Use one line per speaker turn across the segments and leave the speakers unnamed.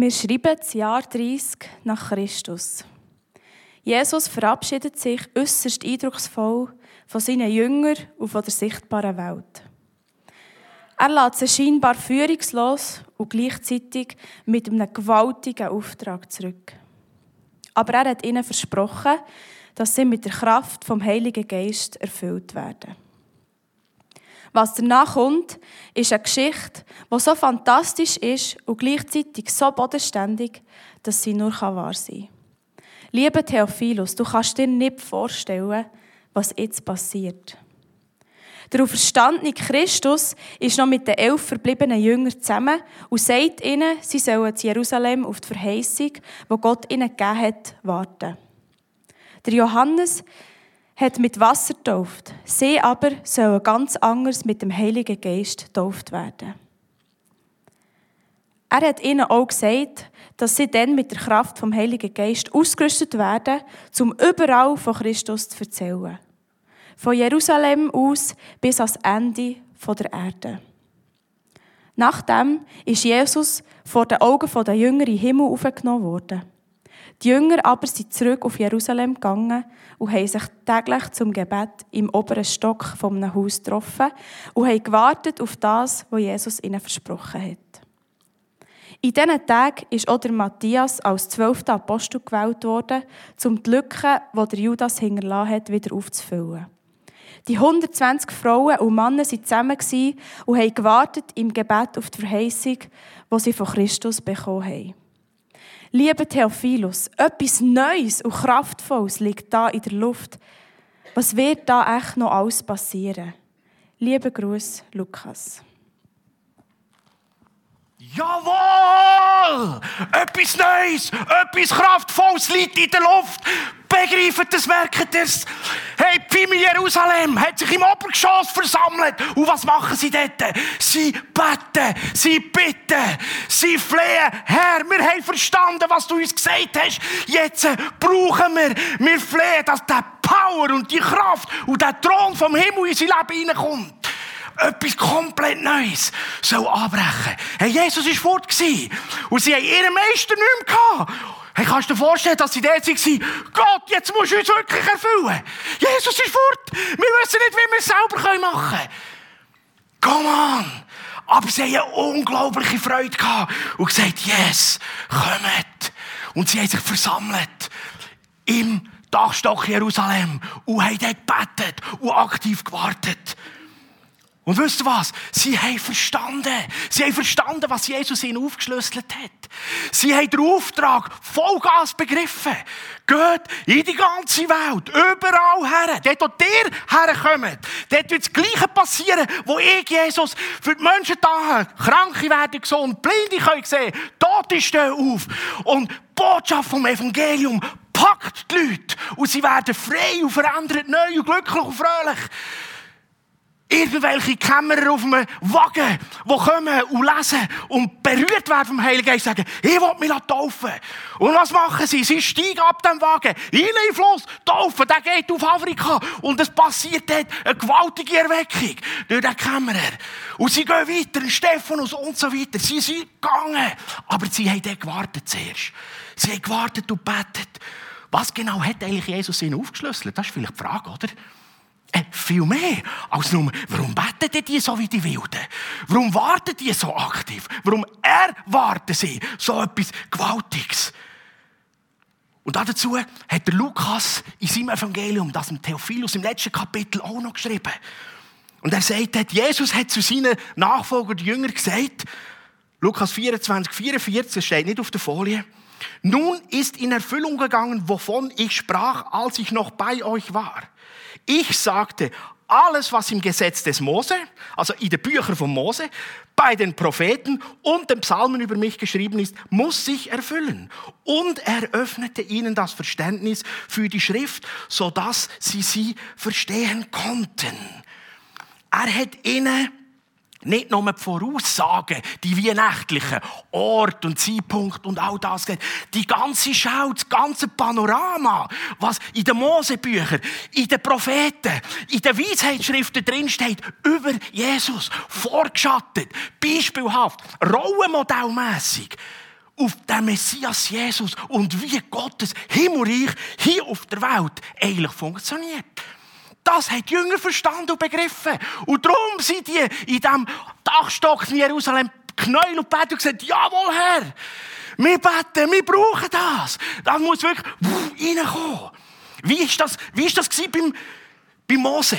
Wir schreiben das Jahr 30 nach Christus. Jesus verabschiedet sich äußerst eindrucksvoll von seinen Jüngern und von der sichtbaren Welt. Er lässt sie scheinbar führungslos und gleichzeitig mit einem gewaltigen Auftrag zurück. Aber er hat ihnen versprochen, dass sie mit der Kraft vom Heiligen Geist erfüllt werden. Was danach kommt, ist eine Geschichte, die so fantastisch ist und gleichzeitig so bodenständig, dass sie nur wahr sein kann. Lieber Theophilus, du kannst dir nicht vorstellen, was jetzt passiert. Der auferstandene Christus ist noch mit den elf verbliebenen Jüngern zusammen und sagt ihnen, sie sollen zu Jerusalem auf die Verheißung, wo Gott ihnen gegeben hat, warten. Der Johannes hat mit Wasser getauft. Sie aber sollen ganz anders mit dem Heiligen Geist getauft werden. Er hat ihnen auch gesagt, dass sie dann mit der Kraft vom Heiligen Geist ausgerüstet werden, um überall von Christus zu erzählen. Von Jerusalem aus bis ans Ende der Erde. Nachdem ist Jesus vor den Augen der Jünger in den Himmel aufgenommen worden. Die Jünger aber sind zurück auf Jerusalem gegangen und haben sich täglich zum Gebet im oberen Stock einem Haus getroffen und haben gewartet auf das, was Jesus ihnen versprochen hat. In diesen Tagen ist auch der Matthias als zwölfter Apostel gewählt worden, um die Lücke, die der Judas hinterlassen hat, wieder aufzufüllen. Die 120 Frauen und Männer waren zusammen und haben gewartet im Gebet auf die Verheißung, die sie von Christus bekommen haben. Lieber Theophilus, etwas Neues und Kraftvolles liegt da in der Luft. Was wird da echt noch alles passieren? Lieber Gruß, Lukas.
Jawohl! Etwas Neues, etwas Kraftvolles liegt in der Luft. Begreift das, merkt ihr Die Familie Jerusalem hat sich im Obergeschoss versammelt. Und was machen sie dort? Sie beten, sie bitten, sie flehen. Herr, wir haben verstanden, was du uns gesagt hast. Jetzt brauchen wir, wir flehen, dass der Power und die Kraft und der Thron vom Himmel in unser Leben hineinkommt etwas komplett Neues soll anbrechen. Hey, Jesus war fort. Und sie haben ihren Meister nicht mehr gehabt. Hey, kannst du dir vorstellen, dass sie dort waren? Gott, jetzt musst du uns wirklich erfüllen. Jesus ist fort. Wir wissen nicht, wie wir es selber machen können. Come on. Aber sie haben eine unglaubliche Freude gehabt und gesagt, yes, kommt. Und sie haben sich versammelt im Dachstock Jerusalem und haben dort gebetet und aktiv gewartet. Und wisst ihr was? Sie haben verstanden. Sie haben verstanden, was Jesus ihnen aufgeschlüsselt hat. Sie haben den Auftrag Vollgas begriffen. Geht in die ganze Welt, überall her. Dort, wo ihr herkommt, dort wird das Gleiche passieren, wo ich, Jesus, für die Menschen da. Kranke werden gesund, Blinde können sehen, Tote stehen auf. Und die Botschaft vom Evangelium packt die Leute. Und sie werden frei und verändert, neu und glücklich und fröhlich irgendwelche Kämmerer auf einem Wagen, die kommen und lesen und berührt werden vom Heiligen Geist, sagen, ich will mich taufen. Und was machen sie? Sie steigen ab dem Wagen, in den Fluss, taufen, der geht auf Afrika. Und es passiert dort eine gewaltige Erweckung durch den Kämmerer. Und sie gehen weiter, Stephanus und so weiter. Sie sind gegangen. Aber sie haben dort gewartet zuerst. Sie haben gewartet und betet. Was genau hat eigentlich Jesus ihnen aufgeschlüsselt? Das ist vielleicht die Frage, oder? Äh, viel mehr als nur, warum beten die so wie die Wilden? Warum warten die so aktiv? Warum erwarten sie so etwas Gewaltiges? Und dazu hat der Lukas in seinem Evangelium, das im Theophilus im letzten Kapitel auch noch geschrieben. Und er sagt, Jesus hat zu seinen Nachfolgern, den Jüngern gesagt, Lukas 24, 44, steht nicht auf der Folie, nun ist in Erfüllung gegangen, wovon ich sprach, als ich noch bei euch war. Ich sagte, alles, was im Gesetz des Mose, also in den Büchern von Mose, bei den Propheten und den Psalmen über mich geschrieben ist, muss sich erfüllen. Und er öffnete ihnen das Verständnis für die Schrift, so dass sie sie verstehen konnten. Er hat ihnen nicht nur die Voraussagen, die wie nächtlichen Ort und Zeitpunkt und all das. Die ganze Schau, das ganze Panorama, was in den Mosebüchern, in den Propheten, in den Weisheitsschriften drinsteht, über Jesus, vorgeschattet, beispielhaft, rollenmodellmässig, auf den Messias Jesus und wie Gottes Himmelreich hier auf der Welt eigentlich funktioniert. Das hat die Jünger verstanden und begriffen. Und darum sind die in diesem Dachstock in Jerusalem knäuel und beten und gesagt, jawohl Herr, wir beten, wir brauchen das. Das muss wirklich reinkommen. Wie ist das, wie ist das beim, bei Mose?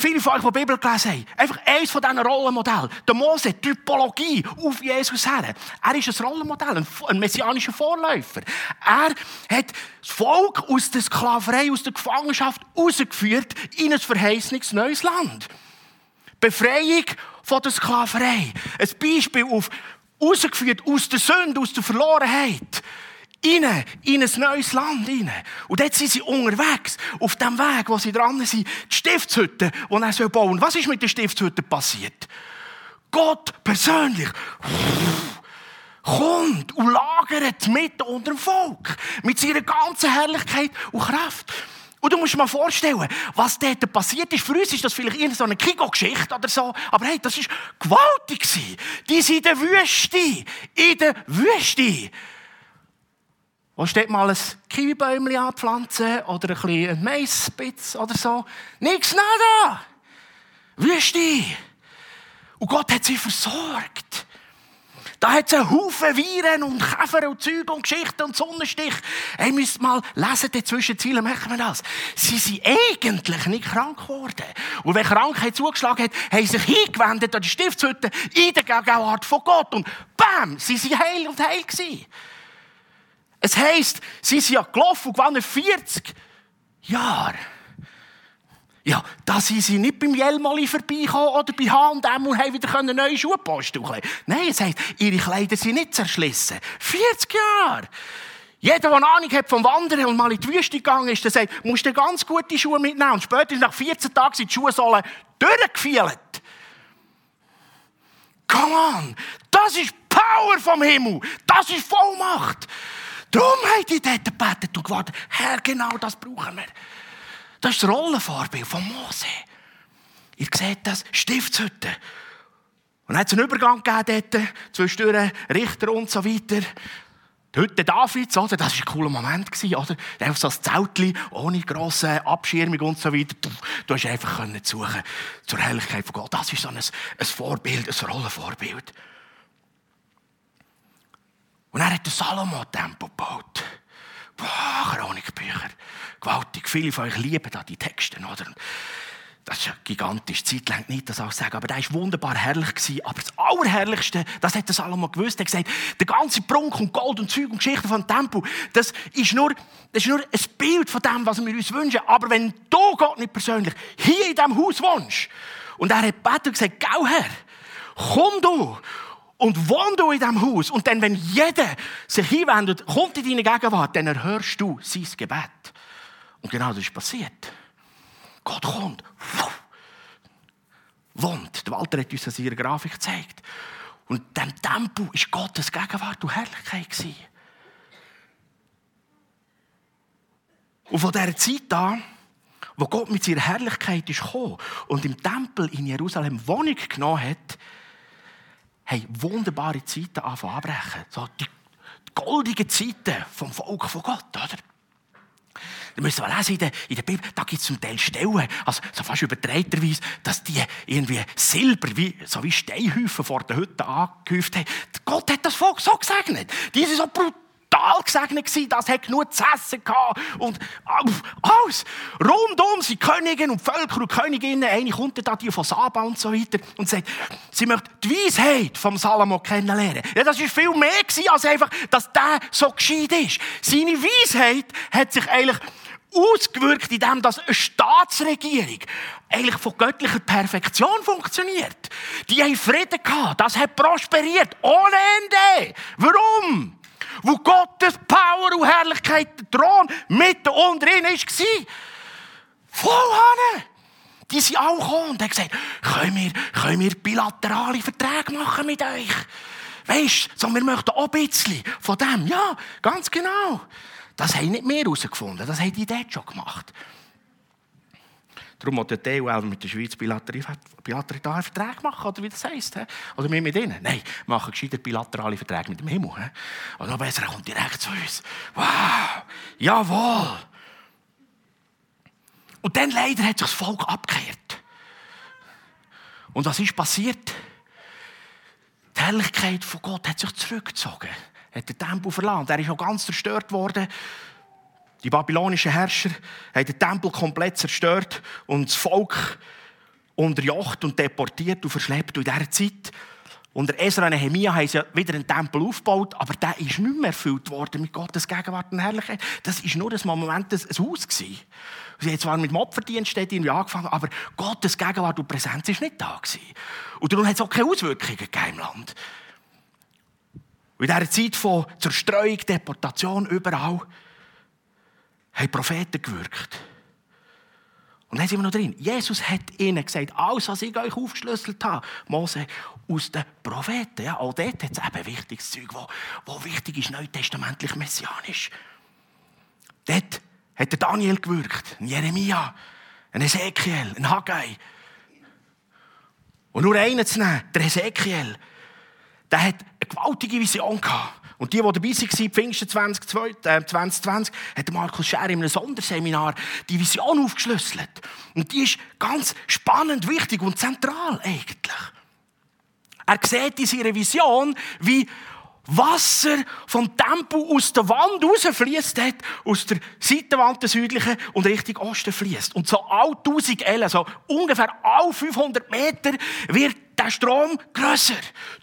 Viele von euch, die gelesen haben, einfach eines von diesen Rollenmodellen. Der Mose, Typologie auf Jesus her. Er ist ein Rollenmodell, ein, messianischer Vorläufer. Er hat das Volk aus der Sklaverei, aus der Gefangenschaft rausgeführt in ein verheißendes neues Land. Befreiung von der Sklaverei. Ein Beispiel auf rausgeführt aus der Sünde, aus der Verlorenheit rein, in ein neues Land rein. Und dort sind sie unterwegs, auf dem Weg, wo sie dran sind, die Stiftshütte, die er bauen soll. Was ist mit der Stiftshütte passiert? Gott persönlich kommt und lagert mitten unter dem Volk. Mit seiner ganzen Herrlichkeit und Kraft. Und du musst dir mal vorstellen, was dort passiert ist. Für uns ist das vielleicht eher so eine Kigo-Geschichte oder so. Aber hey, das war gewaltig. Die sind in der Wüste. In der Wüste. Wo steht mal ein Kiwibäumchen anpflanzen oder ein bisschen Maisspitz oder so? Nichts nada! Wüste! Und Gott hat sie versorgt. Da hat es einen Haufen Viren und Käfer und Züge und Geschichten und Sonnenstich. Ihr müsst mal lesen, die Zwischenziele merken wir das. Sie sind eigentlich nicht krank geworden. Und wenn Krankheit zugeschlagen hat, haben sie sich hingewendet an die Stiftshütte in der Gegenwart von Gott. Und bam, sie sind heil und heil gewesen. Es heisst, sie sind ja gelaufen und gewann 40 Jahre. Ja, da sind sie nicht beim Jelmoli vorbeigekommen oder bei H&M und haben wieder neue Schuhe posten Nein, es heisst, ihre Kleider sind nicht zerschlissen. 40 Jahre. Jeder, der eine Ahnung hat vom Wandern und mal in die Wüste gegangen ist, der sagt, musst du ganz gute Schuhe mitnehmen. Und später, nach 14 Tagen, sind die Schuhsohlen durchgefielt. Come on! Das ist Power vom Himmel! Das ist Vollmacht! Darum haben die dort gebetet und gewartet, Herr, genau das brauchen wir. Das ist das Rollenvorbild von Mose. Ihr seht das, Stiftshütte. Und dann hat es einen Übergang gegeben dort, zwischen Richter und so weiter. Die Hütte Davids, oder? Das war ein cooler Moment, oder? Einfach so ein Zeltchen, ohne grosse Abschirmung und so weiter. Du hast einfach suchen zur Herrlichkeit von Gott. Das ist so ein, ein Vorbild, ein Rollenvorbild. Und er hat den Salomo-Tempel gebaut. Boah, Chronikbücher. Gewaltig. Viele von euch lieben da die Texte, oder? Das ist gigantisch. Zeit lang nicht, das auch sagen. Aber der war wunderbar herrlich. Gewesen. Aber das Allerherrlichste, das hat der Salomo gewusst. Er hat gesagt, der ganze Prunk und Gold und Zeug und Geschichten vom Tempel, das ist, nur, das ist nur ein Bild von dem, was wir uns wünschen. Aber wenn du Gott nicht persönlich hier in diesem Haus wohnst, und er hat gebetet und gesagt, geh her, komm du und wohn du in diesem Haus. Und dann, wenn jeder sich hinwendet, kommt in deine Gegenwart, dann erhörst du sein Gebet. Und genau das ist passiert. Gott kommt, wohnt. Der Walter hat uns das in ihrer Grafik gezeigt. Und in diesem Tempel war Gottes Gegenwart und Herrlichkeit. Und von dieser Zeit an, wo Gott mit seiner Herrlichkeit ist gekommen und im Tempel in Jerusalem Wohnung genommen hat, haben wunderbare Zeiten anfangen. So die goldigen Zeiten vom Volk von Gott, oder? Da müssen wir lesen in der, in der Bibel, da gibt es zum Teil Stellen, also so fast übertreiterweise, dass die irgendwie Silber, wie, so wie Steinhäufen vor der Hütte angehäuft haben. Gott hat das Volk so gesegnet. Die sind so brutal total gesegnet gewesen, das hat genug zu essen gehabt und alles. Rundum sind Könige und Völker und Königinnen, eine kommt da die von Saba und so weiter und sagt, sie möchte die Weisheit vom Salomo kennenlernen. Ja, das war viel mehr gewesen, als einfach, dass der so gescheit ist. Seine Weisheit hat sich eigentlich ausgewirkt, indem dass eine Staatsregierung eigentlich von göttlicher Perfektion funktioniert. Die haben Frieden gehabt, das hat prosperiert, ohne Ende. Warum? Wo Gottes Power und Herrlichkeit der Thron mitten unten drin war. Voll Hanne. Die sind auch gekommen und haben gesagt, können wir, können wir bilaterale Verträge machen mit euch? Weißt du, so, wir möchten auch ein bisschen von dem. Ja, ganz genau. Das haben nicht mehr herausgefunden, das haben die dort schon gemacht. Darum muss der TUL mit der Schweiz bilaterale Verträge machen, oder wie das heisst. He? Oder wir mit ihnen. Nein, wir machen gescheiter bilaterale Verträge mit dem Himmel. He? Und noch besser, er kommt direkt zu uns. Wow, jawohl. Und dann leider hat sich das Volk abgekehrt. Und was ist passiert? Die Herrlichkeit von Gott hat sich zurückgezogen. Hat den Tempel verlassen. Er ist auch ganz zerstört worden. Die babylonischen Herrscher haben den Tempel komplett zerstört und das Volk unterjocht und deportiert und verschleppt. Und in dieser Zeit, unter Esra und Nehemiah, haben sie wieder einen Tempel aufgebaut, aber der ist nicht mehr erfüllt worden mit Gottes Gegenwart und Herrlichkeit. Das war nur ein Moment, ein Haus. Sie haben zwar mit dem Opferdienst angefangen, aber Gottes Gegenwart und Präsenz war nicht da. Und darum hat es auch keine Auswirkungen im Land. Und in dieser Zeit von Zerstreuung, Deportation, überall, haben Propheten gewirkt. Und dann sind wir noch drin. Jesus hat ihnen gesagt, alles, was ich euch aufgeschlüsselt habe, Mose, aus den Propheten. Ja, auch dort hat es eben wichtiges Zeug, wo, wo wichtig ist, neutestamentlich messianisch. Dort hat der Daniel gewirkt, ein Jeremia, ein Ezekiel, ein Haggai. Und nur einen zu nehmen, der Ezekiel, der hat eine gewaltige Vision gehabt. Und die, die dabei waren, Pfingsten 2020, äh, 2020, hat Markus Scher in einem Sonderseminar die Vision aufgeschlüsselt. Und die ist ganz spannend, wichtig und zentral eigentlich. Er sieht in seiner Vision, wie Wasser vom Tempel aus der Wand rausfließt aus der Seitenwand der südlichen und Richtung Osten fließt. Und so all 1000 Ellen, also ungefähr all 500 Meter, wird der Strom grösser,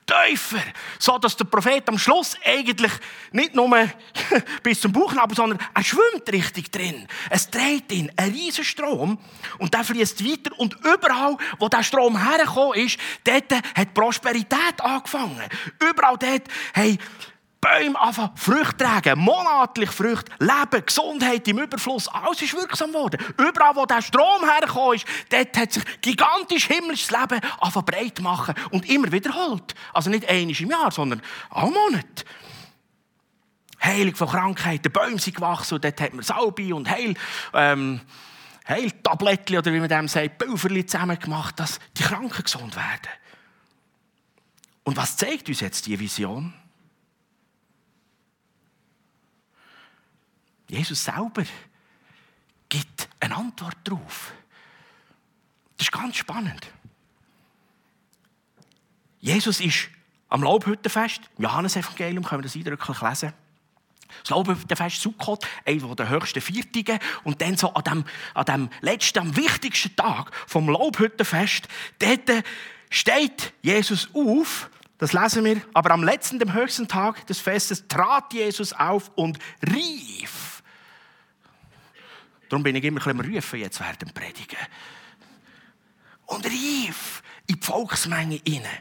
tiefer, so dass der Prophet am Schluss eigentlich nicht nur bis zum Bauchnabel, sondern er schwimmt richtig drin. Es dreht ihn, ein riesen Strom und der fließt weiter und überall, wo der Strom hergekommen ist, dort hat Prosperität angefangen. Überall dort haben Bäume anfangen, Früchte tragen, monatlich Früchte, Leben, Gesundheit im Überfluss, alles ist wirksam geworden. Überall, wo der Strom hergekommen ist, dort hat sich gigantisch himmlisches Leben anfangen breit machen und immer wiederholt. Also nicht einmal im Jahr, sondern alle Monate. Heilung von Krankheiten, Bäume sind gewachsen und dort hat man Salbe und Heil, ähm, Heiltablettchen oder wie man dem sagt, Pulverli zusammen gemacht, dass die Kranken gesund werden. Und was zeigt uns jetzt die Vision? Jesus selber gibt eine Antwort darauf. Das ist ganz spannend. Jesus ist am Laubhüttenfest, im Johannesevangelium können wir das eindrücklich lesen. Das Laubhüttenfest Sukkot, einer der höchsten Viertigen. Und dann so an dem, an dem letzten, am wichtigsten Tag vom Laubhüttenfest, dort steht Jesus auf das lesen wir. Aber am letzten, dem höchsten Tag des Festes trat Jesus auf und rief. Darum bin ich immer ein bisschen rufen jetzt während Predigen. Und rief in die Volksmenge hinein.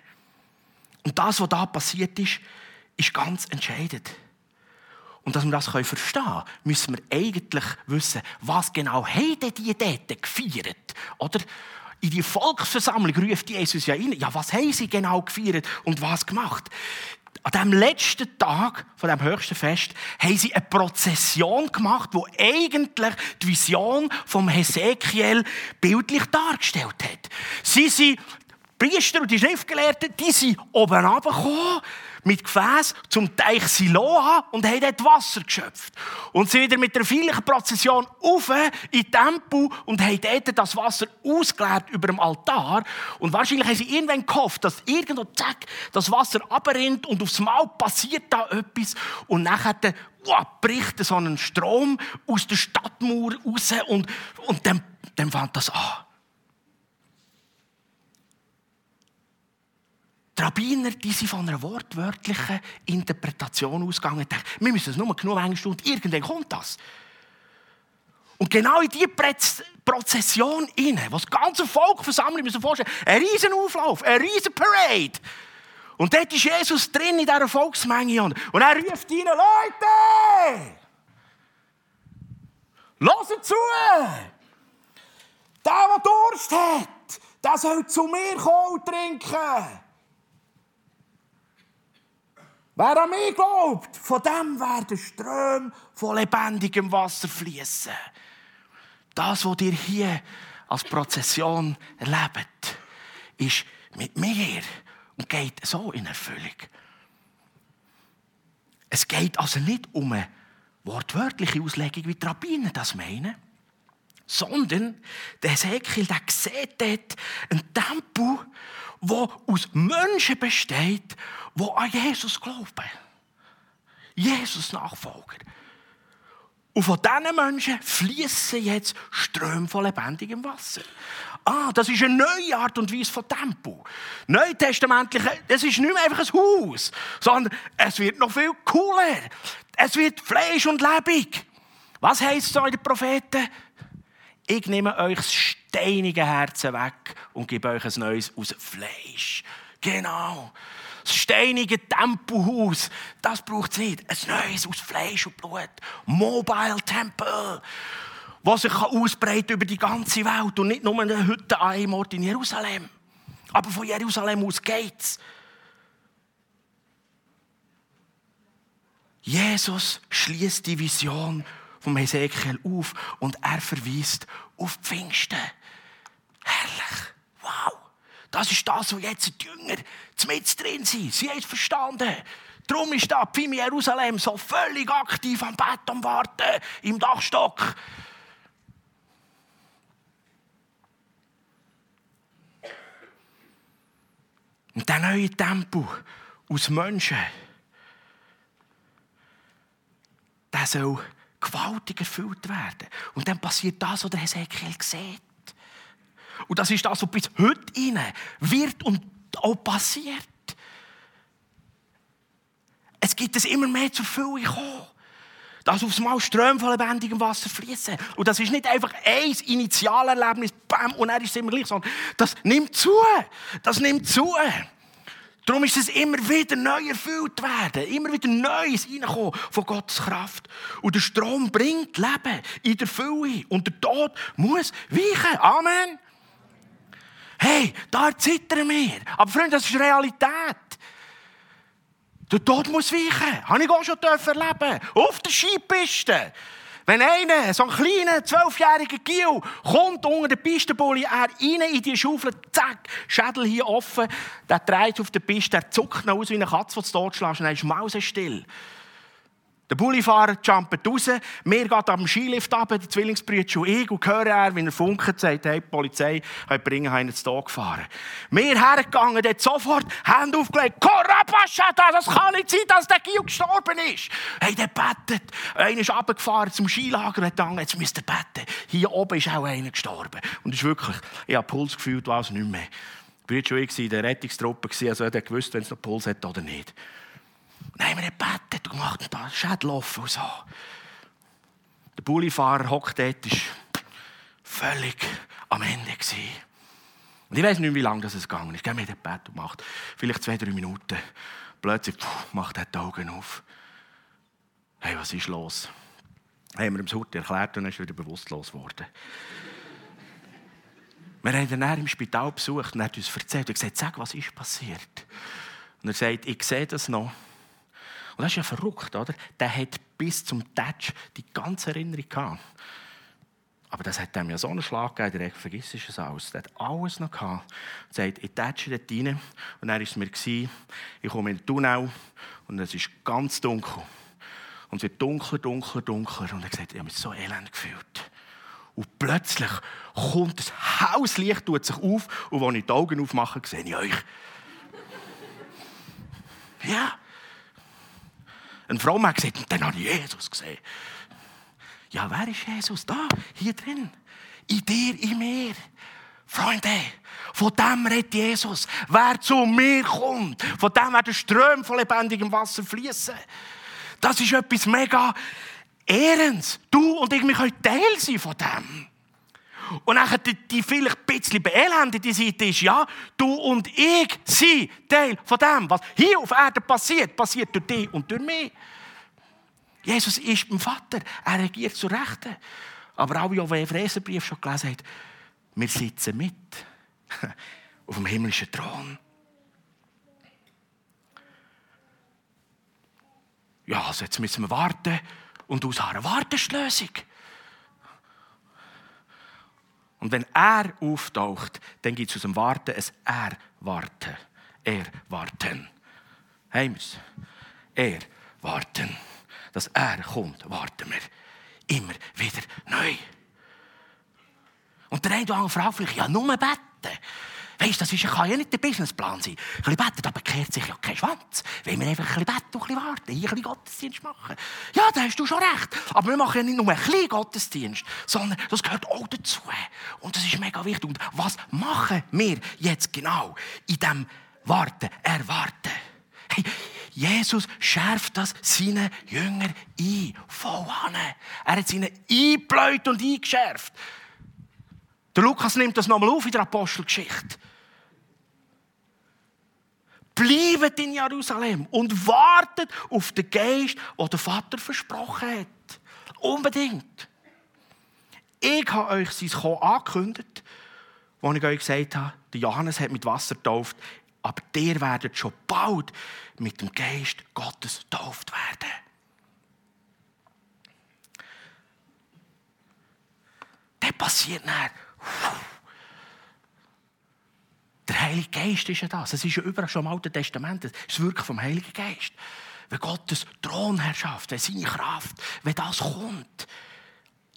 Und das, was da passiert ist, ist ganz entscheidend. Und dass wir das verstehen können, müssen wir eigentlich wissen, was genau haben die dort gefeiert? Oder? In die Volksversammlung ruft Jesus ja rein. Ja, was haben sie genau gefeiert und was gemacht? an dem letzten Tag von dem höchsten Fest haben sie eine Prozession gemacht, wo eigentlich die Vision vom Hesekiel bildlich dargestellt hat. Sie sind Priester und die Schriftgelehrten, die sind oben runtergekommen mit Gefäß zum Teich Siloa und haben dort Wasser geschöpft. Und sind wieder mit der feierlichen Prozession auf in den Tempel und haben dort das Wasser ausgeleert über dem Altar. Und wahrscheinlich haben sie irgendwann gehofft, dass irgendwo zack, das Wasser abrinnt und aufs Mal passiert da etwas. Und nachher wow, bricht so ein Strom aus der Stadtmauer raus und, und dann, dann fängt das an. Die Rabbiner die sind von einer wortwörtlichen Interpretation ausgegangen. Dachten, wir müssen es nur genug eine Stunde, irgendwann kommt das. Und genau in diese Prozession inne, was das ganze Volk versammelt, müssen vorstellen, ein riesen Auflauf, ein riesen Parade. Und dort ist Jesus drin in dieser Volksmenge und er ruft ihnen, Leute, hört zu! Der, der Durst hat, der soll zu mir kommen und trinken. Wer an mich glaubt, von dem werden Ströme von lebendigem Wasser fließen. Das, was ihr hier als Prozession erlebt, ist mit mir und geht so in Erfüllung. Es geht also nicht um eine wortwörtliche Auslegung, wie die Rabbinen das meinen, sondern der Ezekiel der sieht dort einen Tempel, der aus Menschen besteht, die an Jesus glauben. Jesus Nachfolger. Und von diesen Menschen fließen jetzt Ströme von lebendigem Wasser. Ah, das ist eine neue Art und Weise von Tempo. Neutestamentlich, es ist nicht mehr einfach ein Haus, sondern es wird noch viel cooler. Es wird Fleisch und lebendig. Was heisst so in den Propheten? Ich nehme euch das steinige Herzen weg und gebe euch ein neues aus Fleisch. Genau. Das steinige Tempelhaus, das braucht es nicht. Ein neues aus Fleisch und Blut. Mobile Temple. Was sich ausbreiten über die ganze Welt und nicht nur eine Hütte an einem Ort in Jerusalem. Aber von Jerusalem aus geht's. Jesus schließt die Vision vom Hesekiel auf und er verweist auf Pfingsten. Herrlich. Wow. Das ist das, wo jetzt die Jünger mit drin sind. Sie haben es verstanden. Darum ist da Pfim Jerusalem so völlig aktiv am Bett am Warten, im Dachstock. Und der neue Tempo aus Menschen, der soll gewaltig erfüllt werden. Und dann passiert das, was der Hesekiel sieht. Und das ist das, was bis heute rein wird und auch passiert. Es gibt es immer mehr zur Fülle kommen. Dass aufs Mal Ströme von lebendigem Wasser fließen. Und das ist nicht einfach ein Initialerlebnis, bam, und dann ist immer gleich, sondern das nimmt zu. Das nimmt zu. Darum ist es immer wieder neu erfüllt werden. Immer wieder Neues reinkommen von Gottes Kraft. Und der Strom bringt Leben in der Fülle. Und der Tod muss weichen. Amen. Hey, da zittern wir. Aber Freunde, das ist Realität. Der Tod muss weichen. Habe ich auch schon erleben Auf der Skipiste. Wenn einer, so ein kleiner, zwölfjähriger Gil, kommt unter den Pistenbully, er rein in die Schaufel, zack, Schädel hier offen, der dreht auf der Piste, der zuckt aus wie eine Katze, die du totschlägst, und dann ist mausenstill. Der Bullifahrer jumpt raus, mir geht am Skilift ab, die Zwillingsbrüder und ich, und höre er, wie er funkt, sagt, hey, die Polizei, hat bringen einen zu Tod gefahren. Wir hergegangen, dort sofort, Hände aufgelegt, Korabashata, das kann nicht sein, dass der Gil gestorben ist. Hey, der bettet. Einer ist runtergefahren zum Skilager und hat gedacht, jetzt müsst ihr beten. Hier oben ist auch einer gestorben. Und es ist wirklich, ich habe Puls gefühlt, was nicht mehr. Ich war schon in der Rettungstruppe, also er gewusst, wenn es noch Puls hat oder nicht. Dann haben wir gebetet und gemacht und da Schädel offen und so. Der Bullifahrer hockt dort, ist völlig am Ende gewesen. Und ich weiß nicht, wie lange das gegangen ist. Ich gehe mit dem Bett und macht vielleicht zwei, drei Minuten. Plötzlich puh, macht er die Augen auf. Hey, was ist los? Haben wir ihm das Hut erklärt und er ist wieder bewusstlos geworden. Wir haben ihn dann im Spital besucht und er hat uns erzählt. Er hat gesagt, sag, was ist passiert? Und er sagt, ich sehe das noch. Und das ist ja verrückt, oder? Der hat bis zum Touch die ganze Erinnerung gehabt. Aber das hat ihm ja so einen Schlag gegeben, der vergisst es alles. Der hat alles noch gehabt. Er sagt, ich touche dort rein. Und dann war es mir, ich komme in den Tunnel und es ist ganz dunkel. Und es wird dunkler, dunkler, dunkler. Und er sagt, ich habe mich so elend gefühlt. Und plötzlich kommt das Hauslicht, tut sich auf. Und als ich die Augen aufmache, sehe ich euch. Ja. Ein Frommer hat gesagt, dann habe ich Jesus gesehen. Ja, wer ist Jesus? Da, hier drin. In dir, in mir. Freunde, von dem redet Jesus. Wer zu mir kommt, von dem werden Ströme von lebendigem Wasser fließen. Das ist etwas mega Ehrens. Du und ich, wir können Teil sein von dem. Und dann die, die vielleicht ein bisschen beelendete Seite ist, ja, du und ich sind Teil von dem, was hier auf Erden passiert, passiert durch dich und durch mich. Jesus ist beim Vater, er regiert zu Rechten. Aber auch, wie dem Epheserbrief schon gelesen hat, wir sitzen mit auf dem himmlischen Thron. Ja, also jetzt müssen wir warten und ausharren. Warten ist die Lösung. Und wenn er auftaucht, dann gibt es aus dem Warten ein Erwarten. Erwarten. Haben wir es? Erwarten. Dass er kommt, warten wir. Immer wieder neu. Und der eine oder andere fragt vielleicht, ja, nur beten. Weißt das ist, kann ja nicht der Businessplan sein. Ein bisschen beten, aber kehrt sich ja kein Schwanz. Wenn wir einfach ein bisschen beten und ein bisschen warten, ein bisschen Gottesdienst machen. Ja, da hast du schon recht. Aber wir machen ja nicht nur ein bisschen Gottesdienst, sondern das gehört auch dazu. Und das ist mega wichtig. Und was machen wir jetzt genau in diesem Warten, Erwarten? Hey, Jesus schärft das seinen Jüngern ein. Voll an. Er hat sie ihnen eingebläut und eingeschärft. Der Lukas nimmt das nochmal auf in der Apostelgeschichte. Bleibt in Jerusalem und wartet auf den Geist, den der Vater versprochen hat. Unbedingt. Ich habe euch sein Kommen angekündigt, als ich euch gesagt habe, der Johannes hat mit Wasser getauft, aber der werdet schon bald mit dem Geist Gottes getauft werden. Das passiert nicht. Der Heilige Geist ist ja das. Es ist ja überall schon im Alten Testament. Es ist wirklich vom Heiligen Geist. Wenn Gottes Thronherrschaft, wenn seine Kraft, wenn das kommt,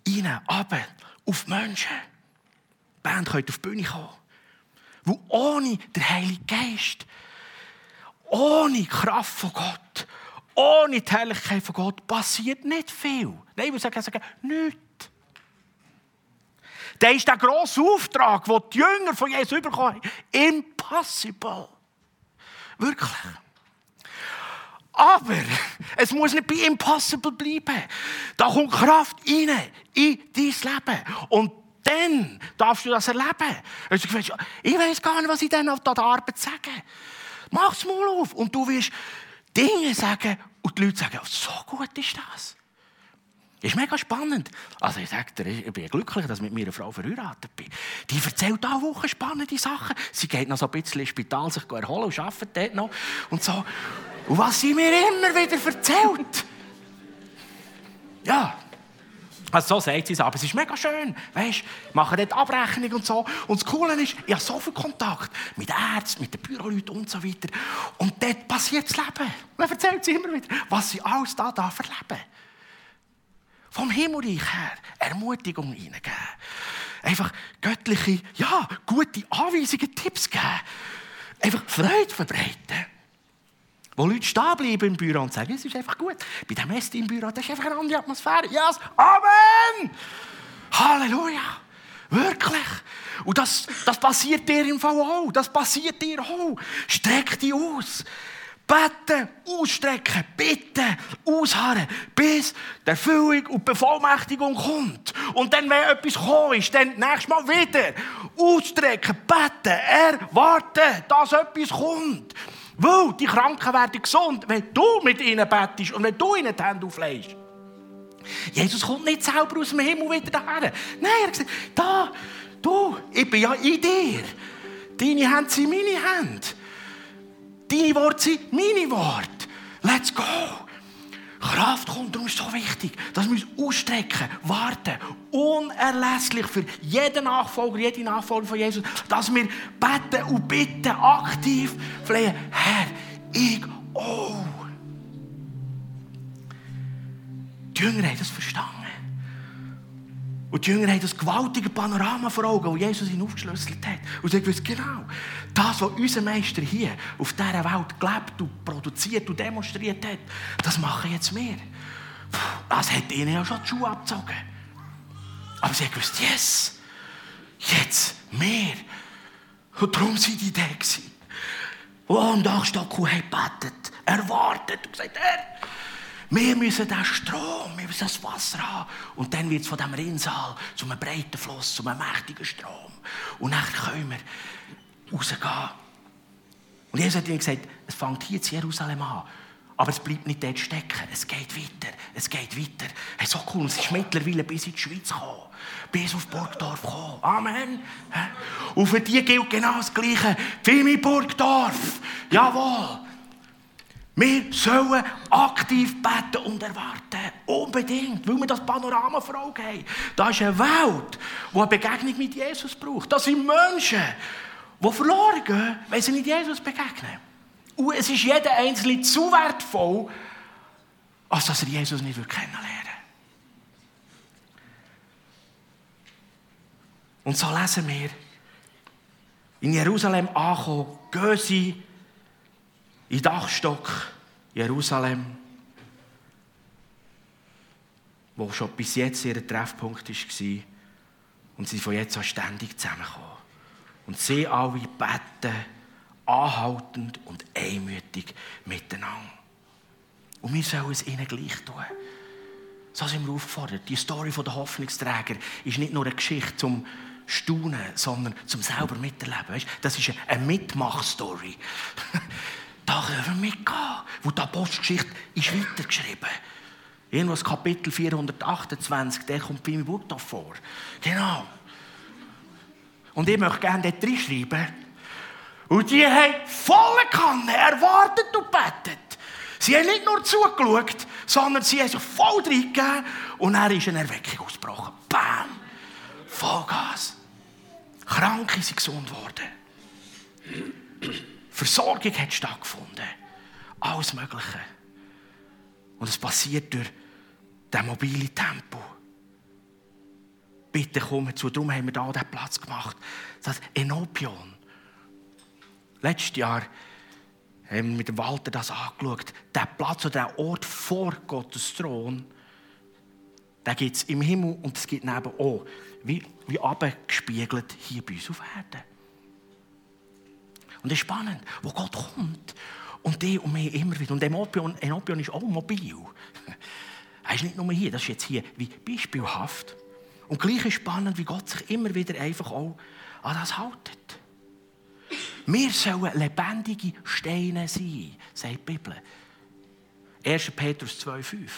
rein, runter, auf Menschen. Die Band könnte auf die Bühne kommen. Wo ohne den Heiligen Geist, ohne die Kraft von Gott, ohne die Herrlichkeit von Gott passiert nicht viel. Nein, ich würde sagen nichts. Das ist der grosse Auftrag, den die Jünger von Jesus bekommen. Impossible. Wirklich. Aber es muss nicht bei Impossible bleiben. Da kommt Kraft rein in dein Leben. Und dann darfst du das erleben. Also, ich weiß gar nicht, was ich dann auf der Arbeit sage. Mach es mal auf. Und du wirst Dinge sagen und die Leute sagen, so gut ist das. Ist mega spannend. Also ich sage dir, ich bin glücklich, dass ich mit meiner Frau verheiratet bin. Die erzählt auch Wochen spannende Sachen. Sie geht noch so ein bisschen ins Spital sich erholen und arbeitet dort noch. Und so. Und was sie mir immer wieder erzählt. Ja. Also so sagt sie es, aber es ist mega schön. Weißt, machen dort Abrechnung und so. Und das Coole ist, ich habe so viel Kontakt mit Ärzten, mit den Büroleuten und so weiter. Und dort passiert das Leben. Dann erzählt sie immer wieder, was sie alles da, da verleben vom Himmelreich her Ermutigung hineingeben. Einfach göttliche, ja, gute Anweisungen, Tipps geben. Einfach Freude verbreiten. Wo Leute stehen bleiben im Büro und sagen, es ist einfach gut. Bei dem Essen im Büro, das ist einfach eine andere Atmosphäre. Ja, yes. Amen! Halleluja! Wirklich. Und das, das passiert dir im Fall. Das passiert dir auch. Streck dich aus. Beten, ausstrecken, bitten, ausharren, bis die Erfüllung und die Bevollmächtigung kommt. Und dann, wenn etwas gekommen ist, dann nächstes Mal wieder ausstrecken, beten, erwarten, dass etwas kommt. Weil die Kranken werden gesund, wenn du mit ihnen bettest und wenn du ihnen die Hände auflegst. Jesus kommt nicht selber aus dem Himmel wieder daher. Nein, er gesagt, da, du, ich bin ja in dir. Deine Hände sind meine Hände. Deine Worte sind meine Worte. Let's go. Kraft kommt, darum ist so wichtig, dass wir uns ausstrecken, warten, unerlässlich für jeden Nachfolger, jede Nachfolger von Jesus, dass wir beten und bitten, aktiv flehen. Herr, ich oh. Die Jünger haben das verstanden. Und die Jünger haben das gewaltige Panorama vor Augen, das Jesus ihnen aufgeschlüsselt hat. Und sie wissen genau, das, was unser Meister hier auf dieser Welt gelebt und produziert und demonstriert hat, das machen jetzt wir. Das hat ihnen ja schon die Schuhe abgezogen. Aber sie haben gewusst, yes, jetzt mehr. Und darum sind die da gewesen. Und am Dachstock haben gebetet, erwartet und gesagt, Herr, wir müssen den Strom, wir müssen das Wasser haben. Und dann wird es von diesem Rinnsal zu einem breiten Fluss, zu einem mächtigen Strom. Und dann können wir rausgehen. Und Jesus hat ihnen gesagt, es fängt hier in Jerusalem an. Aber es bleibt nicht dort stecken. Es geht weiter. Es geht weiter. Hey, so cool. Es ist mittlerweile bis in die Schweiz gekommen. Bis auf Burgdorf gekommen. Amen. Und für die gilt genau das Gleiche. Fimi Burgdorf. Jawohl. Wir sollen aktiv beten und erwarten. Unbedingt, weil wir das Panorama vor Augen haben. Da ist eine Welt, die eine Begegnung mit Jesus braucht. Das sind Menschen, die verloren gehen, wenn sie nicht Jesus begegnen. Und es ist jeder Einzelne zu wertvoll, als dass er Jesus nicht kennenlernen. Und so lesen wir, in Jerusalem ankommen, gehen sie in Dachstock Jerusalem, wo schon bis jetzt ihr Treffpunkt war. Und sie von jetzt an ständig zusammenkommen. Und sie alle beten anhaltend und einmütig miteinander. Und wir sollen es ihnen gleich tun. So sind wir aufgefordert. Die Story der Hoffnungsträger ist nicht nur eine Geschichte zum Staunen, sondern zum selber miterleben. Weißt? Das ist eine Mitmach-Story. Da können wir mitgehen. Wo die Apostelgeschichte ist weitergeschrieben. Irgendwo das Kapitel 428, der kommt bei meinem Buch da vor. Genau. Und ich möchte gerne dort reinschreiben. Und die haben volle Kanne erwartet und betet. Sie haben nicht nur zugeschaut, sondern sie haben sich voll reingegeben und dann ist eine Erweckung ausgebrochen. Bam! Vollgas. Kranke sind gesund worden. Versorgung hat stattgefunden. Alles Mögliche. Und es passiert durch das mobile Tempo. Bitte komm zu, darum haben wir hier diesen Platz gemacht. Das Enopion. Letztes Jahr haben wir mit dem Walter das angeschaut. Der Platz oder der Ort vor Gottes Thron, den gibt es im Himmel und es gibt neben auch, wie, wie abgespiegelt hier bei uns auf Erden. Und das ist spannend, wo Gott kommt. Und die und mich immer wieder. Und Enopion ist auch mobil. Er ist nicht nur hier, das ist jetzt hier wie beispielhaft. Und gleich ist spannend, wie Gott sich immer wieder einfach auch an das haltet. Wir sollen lebendige Steine sein, sagt die Bibel. 1. Petrus 2,5.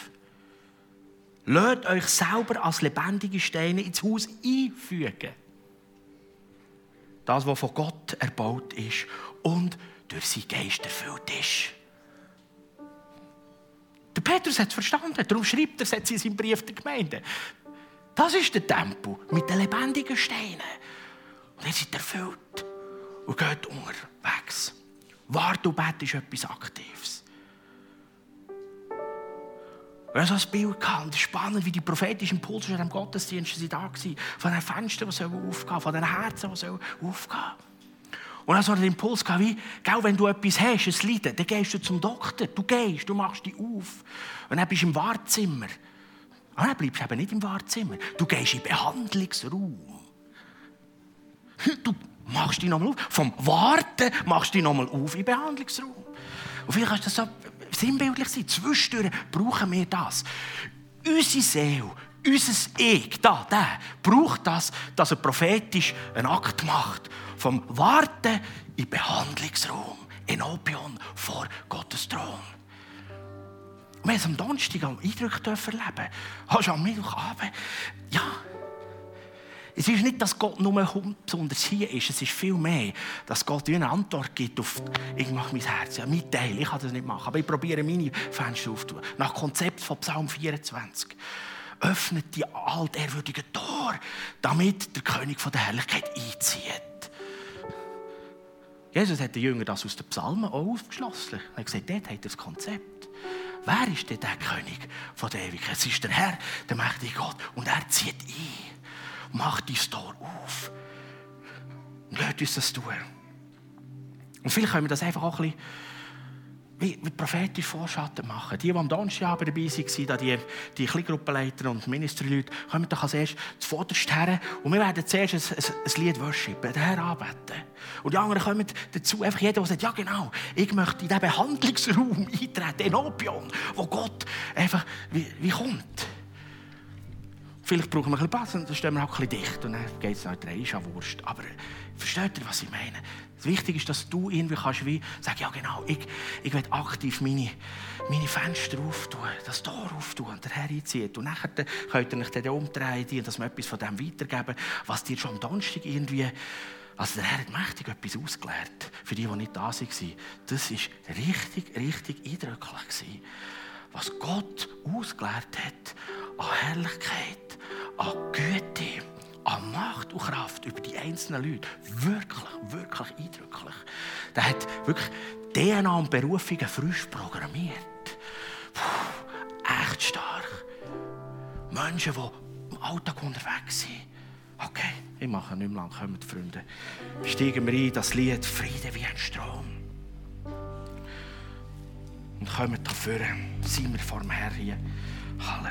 Lasst euch selber als lebendige Steine ins Haus einfügen. Das, was von Gott erbaut ist und durch seinen Geist erfüllt ist. Der Petrus hat es verstanden, darum schreibt er es in seinem Brief der Gemeinde. Das ist der Tempel mit den lebendigen Steinen. Und ihr seid erfüllt und geht unterwegs. Wart und Bett ist etwas Aktives. Haben so ein Bild gehabt. Es ist spannend, wie die prophetischen Impulse in im Gottesdienst da waren. Von den Fenstern, die aufgehen sollen, von den Herzen, die aufgehen sollen. Und dann so einen Impuls gehabt, wie, gell, wenn du etwas hast, ein Leiden, dann gehst du zum Doktor. Du gehst, du machst dich auf. Und dann bist du im Wartezimmer. Und dann bleibst du eben nicht im Wartezimmer. Du gehst in den Behandlungsraum. Du machst dich nochmal auf. Vom Warten machst du dich nochmal auf in den Behandlungsraum. Und vielleicht kannst du das so sinnbildlich sein. Zwischendurch brauchen wir das. Unsere Seele, unser Ich, da, der, braucht das, dass er prophetisch einen Akt macht. Vom Warten in Behandlungsraum, in Opion vor Gottes Thron. Wir haben es am Donnerstag am Eindruck erleben. Hast du am Mittwochabend? Ja, es ist nicht, dass Gott nur besonders hier ist. Es ist viel mehr, dass Gott eine Antwort gibt auf «Ich mache mein Herz, ja, mein Teil, ich kann das nicht machen, aber ich probiere meine Fenster aufzutun.» Nach Konzept von Psalm 24. Öffnet die altehrwürdigen Tor, damit der König von der Herrlichkeit einzieht. Jesus hat den Jüngern das aus den Psalmen auch aufgeschlossen. Er hat gesagt, dort hat er das Konzept. Wer ist denn der König von der Ewigkeit? Es ist der Herr, der mächtige Gott. Und er zieht ein mach dein Tor auf. Lass uns das tun. Und vielleicht können wir das einfach auch ein bisschen wie, wie prophetisch Vorschatten machen. Die, die am Donnerstag dabei waren, die, die Kleingruppenleiter und Ministry-Leute, kommen doch als erstes zuvorderst her und wir werden zuerst ein, ein, ein Lied worshipen, den Herrn anbeten. Und die anderen kommen dazu, einfach jeder, der sagt, ja genau, ich möchte in diesen Behandlungsraum eintreten, in Opion, wo Gott einfach wie, wie kommt. Vielleicht brauchen wir ein bisschen Platz dann stehen wir auch ein bisschen dicht und dann geht es noch drei, ist ja Wurst. Aber versteht ihr, was ich meine? Das Wichtige ist, dass du irgendwie kannst wie sagen, ja genau, ich, ich will aktiv meine, meine Fenster auftun, das Tor auftun und der Herr einzieht. Und nachher könnt ihr euch dann umdrehen, dass wir etwas von dem weitergeben, was dir schon am Donnerstag irgendwie Also der Herr hat mächtig etwas ausgelehrt, für die, die nicht da waren. Das war richtig, richtig eindrücklich. Was Gott ausgelehrt hat an Herrlichkeit, an Güte, an Macht und Kraft über die einzelnen Leute. Wirklich, wirklich eindrücklich. Der hat wirklich DNA und Berufungen frisch programmiert. Puh, echt stark. Menschen, die im Alltag unterwegs sind. Okay, ich mache nicht mehr lang. Kommt, Freunde. Steigen wir ein, das Lied Friede wie ein Strom. Und kommen da vorne. Sind wir vor dem Herrn hier. Halleluja.